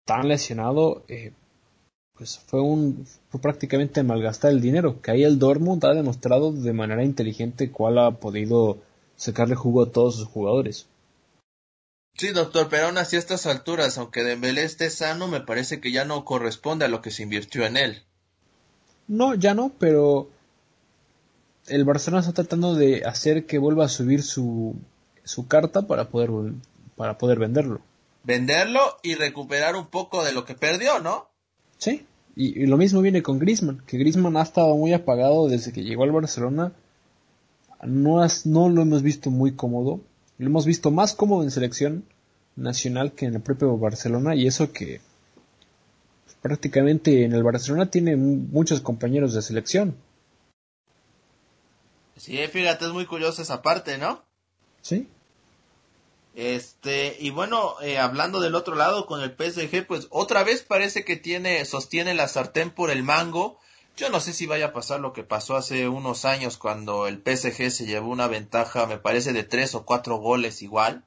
tan lesionado, eh, pues fue un fue prácticamente malgastar el dinero. Que ahí el Dortmund ha demostrado de manera inteligente cuál ha podido sacarle jugo a todos sus jugadores. Sí, doctor, pero aún así a estas alturas, aunque Dembélé esté sano, me parece que ya no corresponde a lo que se invirtió en él. No, ya no, pero el Barcelona está tratando de hacer que vuelva a subir su, su carta para poder, para poder venderlo venderlo y recuperar un poco de lo que perdió, ¿no? Sí, y, lo mismo viene con Griezmann, que Griezmann ha estado muy apagado desde que llegó al Barcelona. No, no lo hemos visto muy cómodo, lo hemos visto más cómodo en selección nacional que en el propio Barcelona y eso que prácticamente en el Barcelona tiene muchos compañeros de selección. Sí, fíjate, es muy curiosa esa parte, ¿no? Sí. Este, y bueno, eh, hablando del otro lado con el PSG, pues otra vez parece que tiene, sostiene la sartén por el mango. Yo no sé si vaya a pasar lo que pasó hace unos años cuando el PSG se llevó una ventaja, me parece, de tres o cuatro goles igual.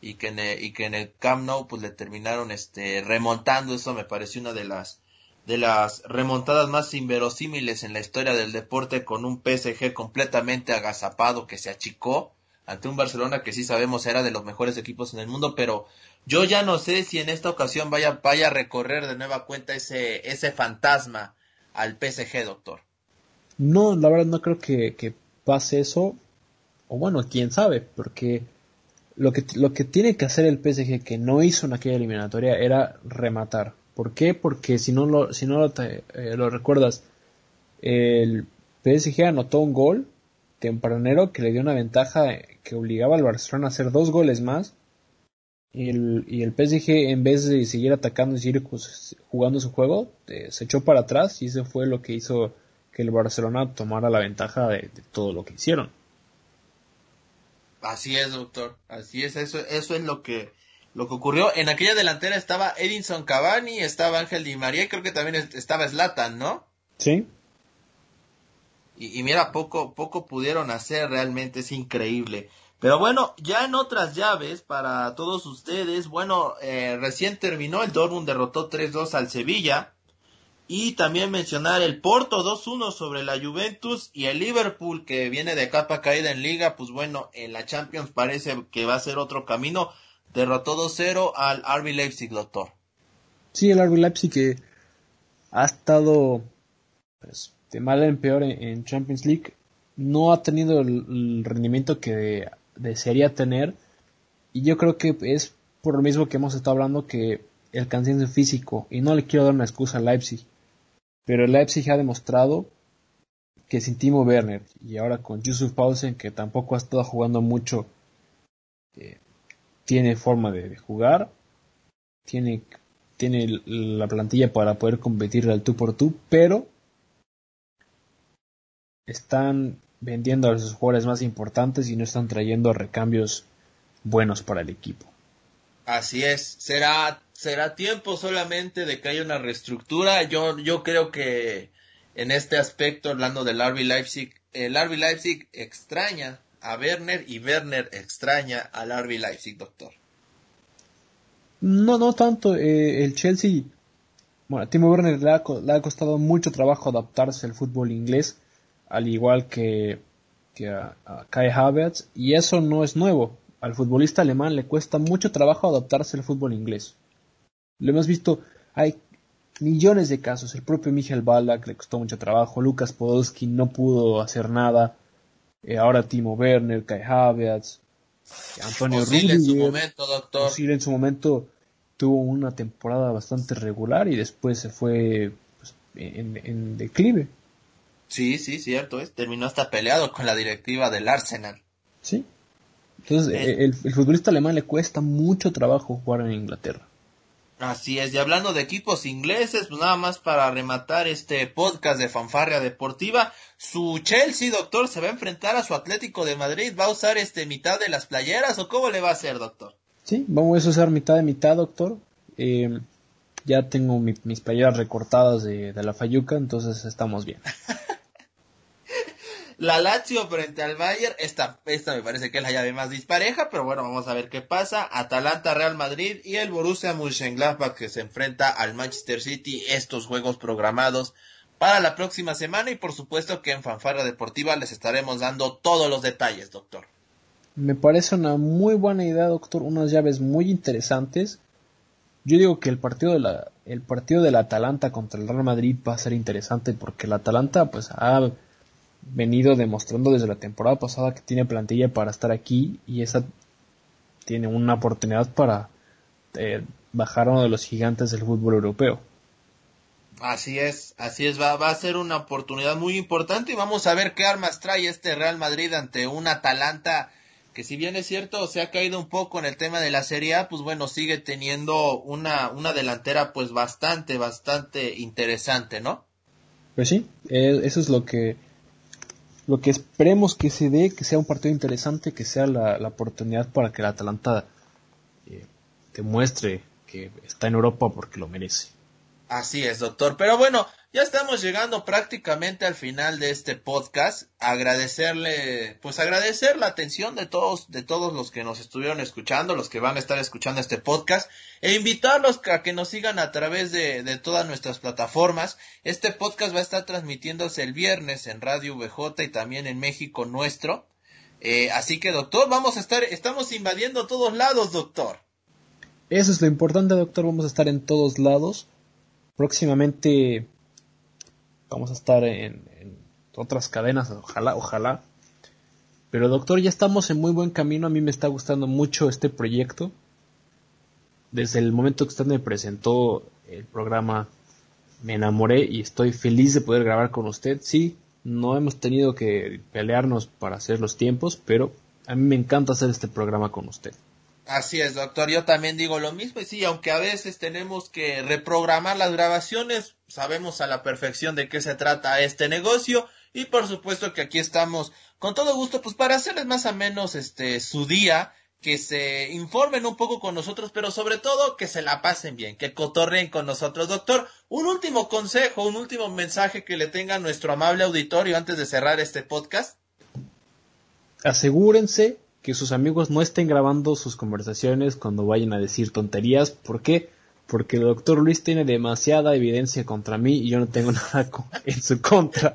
Y que en el, y que en el Camp Nou pues le terminaron este remontando. Eso me pareció una de las de las remontadas más inverosímiles en la historia del deporte con un PSG completamente agazapado que se achicó ante un Barcelona que sí sabemos era de los mejores equipos en el mundo, pero yo ya no sé si en esta ocasión vaya, vaya a recorrer de nueva cuenta ese, ese fantasma al PSG, doctor. No, la verdad no creo que, que pase eso, o bueno, quién sabe, porque lo que, lo que tiene que hacer el PSG que no hizo en aquella eliminatoria era rematar. ¿Por qué? Porque si no lo, si no lo, eh, lo recuerdas, el PSG anotó un gol tempranero que le dio una ventaja que obligaba al Barcelona a hacer dos goles más y el, y el PSG en vez de seguir atacando y seguir jugando su juego, eh, se echó para atrás y eso fue lo que hizo que el Barcelona tomara la ventaja de, todo lo que hicieron. Así es, doctor. Así es, eso, eso es lo que, lo que ocurrió. En aquella delantera estaba Edinson Cavani, estaba Ángel Di María y creo que también estaba Zlatan, ¿no? Sí. Y, mira, poco, poco pudieron hacer, realmente es increíble. Pero bueno, ya en otras llaves para todos ustedes, bueno, eh, recién terminó, el Dortmund derrotó 3-2 al Sevilla. Y también mencionar el Porto 2-1 sobre la Juventus y el Liverpool que viene de capa caída en liga, pues bueno, en la Champions parece que va a ser otro camino. Derrotó 2-0 al RB Leipzig, doctor. Sí, el RB Leipzig que ha estado pues, de mal en peor en, Champions League. No ha tenido el rendimiento que desearía tener. Y yo creo que es por lo mismo que hemos estado hablando que el cansancio físico. Y no le quiero dar una excusa a Leipzig. Pero Leipzig ha demostrado que sin Timo Werner y ahora con Yusuf Paulsen que tampoco ha estado jugando mucho eh, tiene forma de, jugar tiene tiene la plantilla para poder competir al tú por tú pero están vendiendo a sus jugadores más importantes y no están trayendo recambios buenos para el equipo. Así es, será será tiempo solamente de que haya una reestructura. Yo yo creo que en este aspecto hablando del RB Leipzig, el RB Leipzig extraña a Werner y Werner extraña al RB Leipzig, doctor. No, no tanto. Eh, el Chelsea, bueno, a Timo Werner le ha costado mucho trabajo adaptarse al fútbol inglés al igual que, a, Kai Havertz, y eso no es nuevo. Al futbolista alemán le cuesta mucho trabajo adaptarse al fútbol inglés. Lo hemos visto, hay millones de casos. El propio Michael Ballack le costó mucho trabajo, Lucas Podolski no pudo hacer nada, eh, ahora Timo Werner, Kai Havertz, Antonio Rudiger. en su momento, doctor. en su momento tuvo una temporada bastante regular y después se fue pues, en declive. Sí, sí, cierto es. Terminó hasta peleado con la directiva del Arsenal. Sí. Entonces, eh, el, futbolista alemán le cuesta mucho trabajo jugar en Inglaterra. Así es, y hablando de equipos ingleses, pues nada más para rematar este podcast de fanfarria deportiva, su Chelsea, doctor, se va a enfrentar a su Atlético de Madrid, va a usar este mitad de las playeras o cómo le va a hacer, doctor? Sí, vamos a usar mitad de mitad, doctor. Eh, ya tengo mis playeras recortadas de, de la Fayuca, entonces estamos bien. La Lazio frente al Bayern, esta, esta me parece que es la llave más dispareja, pero bueno, vamos a ver qué pasa. Atalanta, Real Madrid y el Borussia Mönchengladbach que se enfrenta al Manchester City, estos juegos programados para la próxima semana y por supuesto que en Fanfarra Deportiva les estaremos dando todos los detalles, doctor. Me parece una muy buena idea, doctor, unas llaves muy interesantes. Yo digo que el partido de la el partido del Atalanta contra el Real Madrid va a ser interesante porque el Atalanta pues ha venido demostrando desde la temporada pasada que tiene plantilla para estar aquí y esa tiene una oportunidad para eh, bajar a uno de los gigantes del fútbol europeo. Así es, así es, va, va a ser una oportunidad muy importante y vamos a ver qué armas trae este Real Madrid ante un Atalanta que si bien es cierto se ha caído un poco en el tema de la Serie A, pues bueno, sigue teniendo una, una delantera pues bastante, bastante interesante, ¿no? Pues sí, eh, eso es lo que lo que esperemos que se dé, que sea un partido interesante, que sea la, oportunidad para que el Atalanta eh, demuestre que está en Europa porque lo merece. Así es, doctor. Pero bueno, ya estamos llegando prácticamente al final de este podcast. Agradecerle, pues agradecer la atención de todos, de todos los que nos estuvieron escuchando, los que van a estar escuchando este podcast, e invitarlos a que nos sigan a través de, todas nuestras plataformas. Este podcast va a estar transmitiéndose el viernes en Radio VJ y también en México nuestro. Eh, así que, doctor, vamos a estar, estamos invadiendo todos lados, doctor. Eso es lo importante, doctor. Vamos a estar en todos lados. Próximamente vamos a estar en, otras cadenas, ojalá, ojalá. Pero doctor, ya estamos en muy buen camino, a mí me está gustando mucho este proyecto. Desde el momento que usted me presentó el programa, me enamoré y estoy feliz de poder grabar con usted. Sí, no hemos tenido que pelearnos para hacer los tiempos, pero a mí me encanta hacer este programa con usted. Así es, doctor. Yo también digo lo mismo. Y sí, aunque a veces tenemos que reprogramar las grabaciones, sabemos a la perfección de qué se trata este negocio. Y por supuesto que aquí estamos con todo gusto, pues para hacerles más o menos este su día, que se informen un poco con nosotros, pero sobre todo que se la pasen bien, que cotorreen con nosotros. Doctor, un último consejo, un último mensaje que le tenga nuestro amable auditorio antes de cerrar este podcast. Asegúrense que sus amigos no estén grabando sus conversaciones cuando vayan a decir tonterías. ¿Por qué? Porque el doctor Luis tiene demasiada evidencia contra mí y yo no tengo nada en su contra.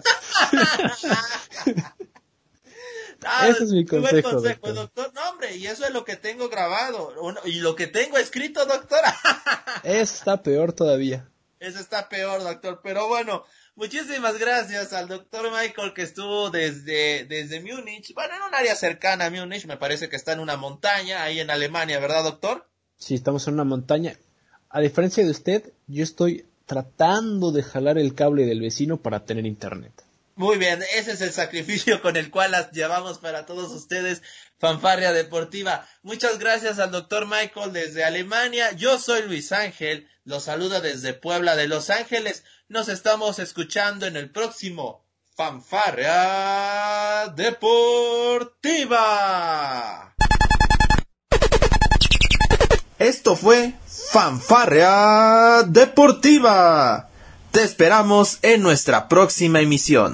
Ah, Ese es mi consejo, doctor. No, hombre, y eso es lo que tengo grabado. Y lo que tengo escrito, doctora. está peor todavía. Eso está peor, doctor. Pero bueno, Muchísimas gracias al doctor Michael que estuvo desde, desde Múnich, bueno, en un área cercana a Múnich, me parece que está en una montaña ahí en Alemania, ¿verdad, doctor? Sí, estamos en una montaña. A diferencia de usted, yo estoy tratando de jalar el cable del vecino para tener internet. Muy bien, ese es el sacrificio con el cual las llevamos para todos ustedes, Fanfarria Deportiva. Muchas gracias al doctor Michael desde Alemania. Yo soy Luis Ángel, los saluda desde Puebla de Los Ángeles. Nos estamos escuchando en el próximo Fanfarria Deportiva. Esto fue Fanfarria Deportiva. Te esperamos en nuestra próxima emisión.